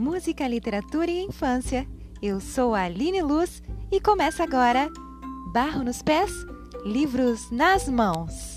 música, literatura e infância. Eu sou a Aline Luz e começa agora Barro nos Pés, Livros nas Mãos.